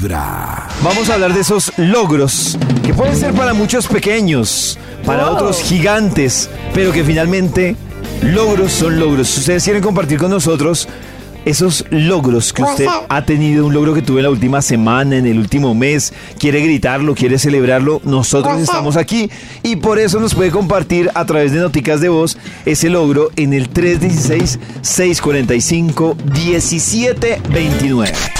Vibra. Vamos a hablar de esos logros que pueden ser para muchos pequeños, para otros gigantes, pero que finalmente logros son logros. Si ustedes quieren compartir con nosotros esos logros que usted ha tenido, un logro que tuve en la última semana, en el último mes, quiere gritarlo, quiere celebrarlo, nosotros estamos aquí y por eso nos puede compartir a través de noticas de voz ese logro en el 316-645-1729.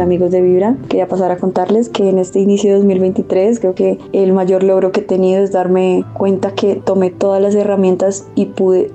Amigos de Vibra, quería pasar a contarles que en este inicio de 2023 creo que el mayor logro que he tenido es darme cuenta que tomé todas las herramientas y pude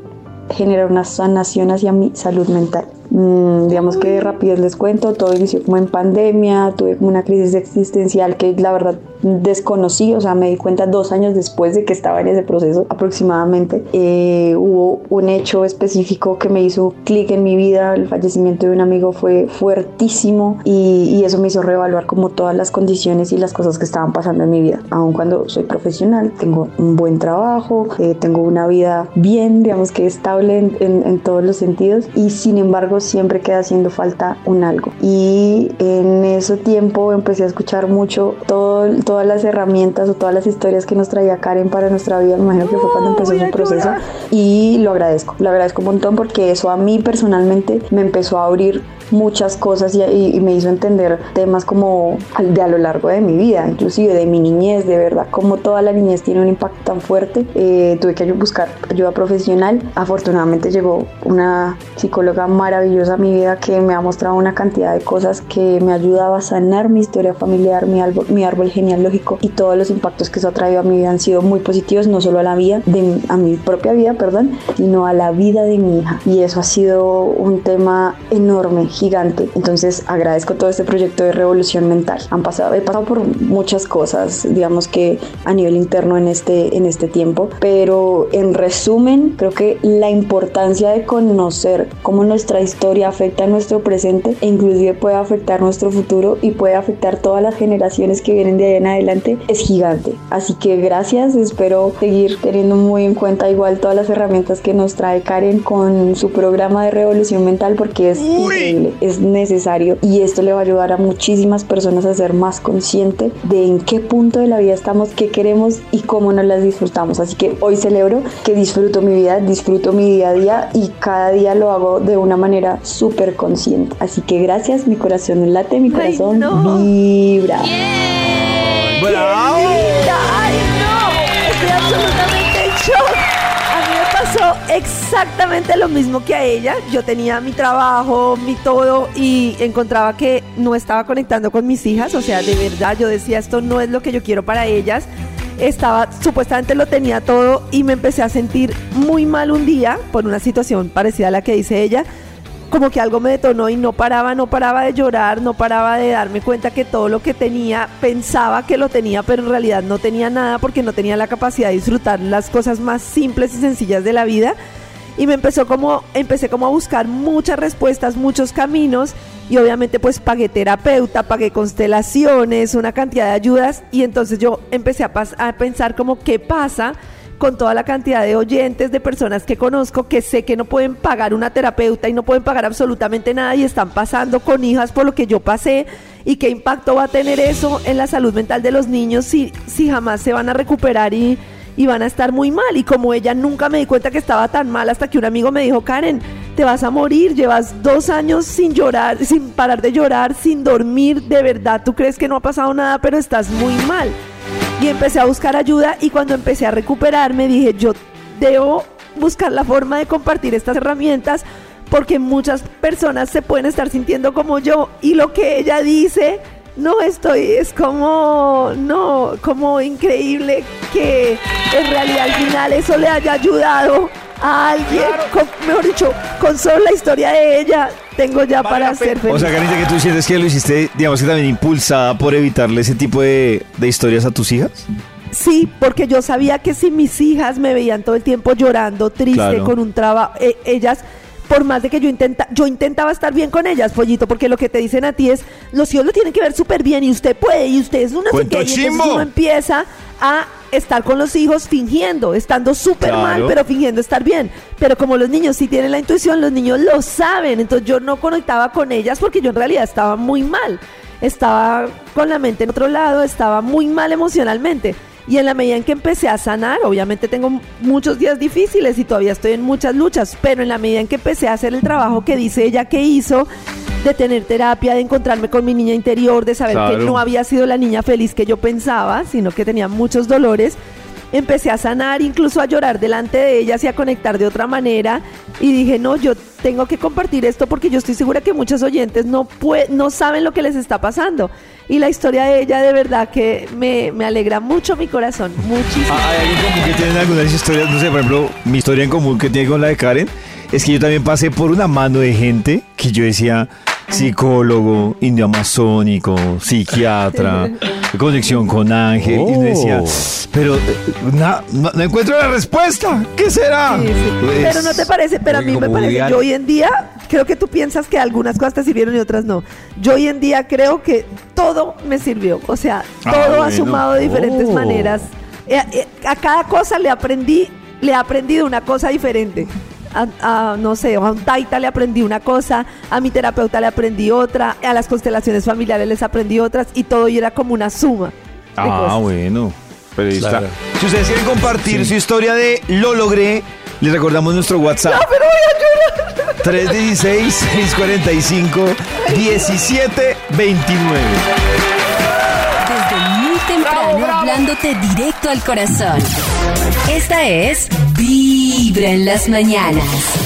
generar una sanación hacia mi salud mental. Mm, digamos que rápido les cuento, todo inició como en pandemia, tuve como una crisis existencial que la verdad desconocí, o sea, me di cuenta dos años después de que estaba en ese proceso aproximadamente. Eh, hubo un hecho específico que me hizo clic en mi vida, el fallecimiento de un amigo fue fuertísimo y, y, eso me hizo reevaluar como todas las condiciones y las cosas que estaban pasando en mi vida. Aun cuando soy profesional, tengo un buen trabajo, eh, tengo una vida bien, digamos que estable en, en, en todos los sentidos y sin embargo siempre queda haciendo falta un algo. Y en ese tiempo empecé a escuchar mucho todo, todas las herramientas o todas las historias que nos traía Karen para nuestra vida. Me imagino que fue cuando empezó su proceso. Y lo agradezco, lo agradezco un montón porque eso a mí personalmente me empezó a abrir muchas cosas y, me hizo entender temas como de a lo largo de mi vida, inclusive de mi niñez, de verdad, como toda la niñez tiene un impacto tan fuerte. Eh, tuve que buscar ayuda profesional. Afortunadamente llegó una psicóloga maravillosa a mi vida que me ha mostrado una cantidad de cosas que me ayudaba a sanar mi historia familiar, mi árbol, mi árbol genealógico y todos los impactos que eso ha traído a mi vida han sido muy positivos, no solo a la vida, de, a mi propia vida, perdón, sino a la vida de mi hija. Y eso ha sido un tema enorme, gigante. Entonces agradezco todo este proyecto de revolución mental. Han pasado, he pasado por muchas cosas, digamos que a nivel interno en este, en este tiempo, pero en resumen, creo que la importancia de conocer cómo nuestra historia afecta a nuestro presente e inclusive puede afectar nuestro futuro y puede afectar todas las generaciones que vienen de ahí en adelante es gigante. Así que gracias, espero seguir teniendo muy en cuenta igual todas las herramientas que nos trae Karen con su programa de revolución mental porque es increíble es necesario y esto le va a ayudar a muchísimas personas a ser más consciente de en qué punto de la vida estamos, qué queremos y cómo nos las disfrutamos. Así que hoy celebro que disfruto mi vida, disfruto mi día a día y cada día lo hago de una manera súper consciente. Así que gracias, mi corazón late, mi corazón vibra. ¡Bravo! Exactamente lo mismo que a ella. Yo tenía mi trabajo, mi todo y encontraba que no estaba conectando con mis hijas. O sea, de verdad yo decía, esto no es lo que yo quiero para ellas. Estaba, supuestamente lo tenía todo y me empecé a sentir muy mal un día por una situación parecida a la que dice ella como que algo me detonó y no paraba, no paraba de llorar, no paraba de darme cuenta que todo lo que tenía pensaba que lo tenía, pero en realidad no tenía nada porque no tenía la capacidad de disfrutar las cosas más simples y sencillas de la vida. Y me empezó como, empecé como a buscar muchas respuestas, muchos caminos y obviamente pues pagué terapeuta, pagué constelaciones, una cantidad de ayudas y entonces yo empecé a, a pensar como qué pasa con toda la cantidad de oyentes, de personas que conozco que sé que no pueden pagar una terapeuta y no pueden pagar absolutamente nada y están pasando con hijas por lo que yo pasé y qué impacto va a tener eso en la salud mental de los niños si, si jamás se van a recuperar y, y van a estar muy mal. Y como ella nunca me di cuenta que estaba tan mal hasta que un amigo me dijo, Karen, te vas a morir, llevas dos años sin llorar, sin parar de llorar, sin dormir, de verdad, tú crees que no ha pasado nada, pero estás muy mal y empecé a buscar ayuda y cuando empecé a recuperarme dije, yo debo buscar la forma de compartir estas herramientas porque muchas personas se pueden estar sintiendo como yo y lo que ella dice no estoy, es como, no, como increíble que en realidad al final eso le haya ayudado a alguien, mejor dicho, con solo la historia de ella, tengo ya para hacer feliz. O sea, Carita, que tú sientes que lo hiciste, digamos que también impulsada por evitarle ese tipo de, de historias a tus hijas. Sí, porque yo sabía que si mis hijas me veían todo el tiempo llorando, triste, Claro. con un trabajo, eh, ellas, por más de que yo intenta, yo intentaba estar bien con ellas, pollito, porque lo que te dicen a ti es, los hijos lo tienen que ver súper bien y usted puede y usted es una Cuento sé qué", y entonces chimbo. uno empieza a estar con los hijos fingiendo, estando súper mal, pero fingiendo estar bien. Pero como los niños sí tienen la intuición, los niños lo saben, entonces yo no conectaba con ellas porque yo en realidad estaba muy mal. Estaba con la mente en otro lado, estaba muy mal emocionalmente. Y en la medida en que empecé a sanar, obviamente tengo muchos días difíciles y todavía estoy en muchas luchas, pero en la medida en que empecé a hacer el trabajo que dice ella que hizo, de tener terapia, de encontrarme con mi niña interior, de saber que no había sido la niña feliz que yo pensaba, sino que tenía muchos dolores, empecé a sanar, incluso a llorar delante de ellas y a conectar de otra manera. Y dije, no, yo tengo que compartir esto porque yo estoy segura que muchos oyentes no, no saben lo que les está pasando. Y la historia de ella de verdad que me, me alegra mucho mi corazón, muchísimo. Ah, ¿Hay alguien en común que tienen algunas historias? No sé, por ejemplo, mi historia en común que tiene con la de Karen es que yo también pasé por una mano de gente que yo decía psicólogo, indio amazónico, psiquiatra, conexión con ángel. Y decía, Oh. pero eh, na- no, no encuentro la respuesta. ¿Qué será? Sí, sí. Pues, Pero no te parece, pero a mí me parece, yo hoy en día creo que tú piensas que algunas cosas te sirvieron y otras no. Yo hoy en día creo que todo me sirvió, o sea, Ah, todo ha sumado de diferentes Oh. maneras. Eh, eh, a cada cosa le aprendí, le he aprendido una cosa diferente. A, a, no sé, a un taita le aprendí una cosa, a mi terapeuta le aprendí otra, a las constelaciones familiares les aprendí otras y todo y era como una suma. Ah, cosas. bueno. Pero ahí Claro. está. Si ustedes quieren compartir su historia de lo logré, les recordamos nuestro WhatsApp. No, pero voy a llorar. 316-645-1729. Desde muy temprano, hablándote directo al corazón. Esta es Vibra en las mañanas.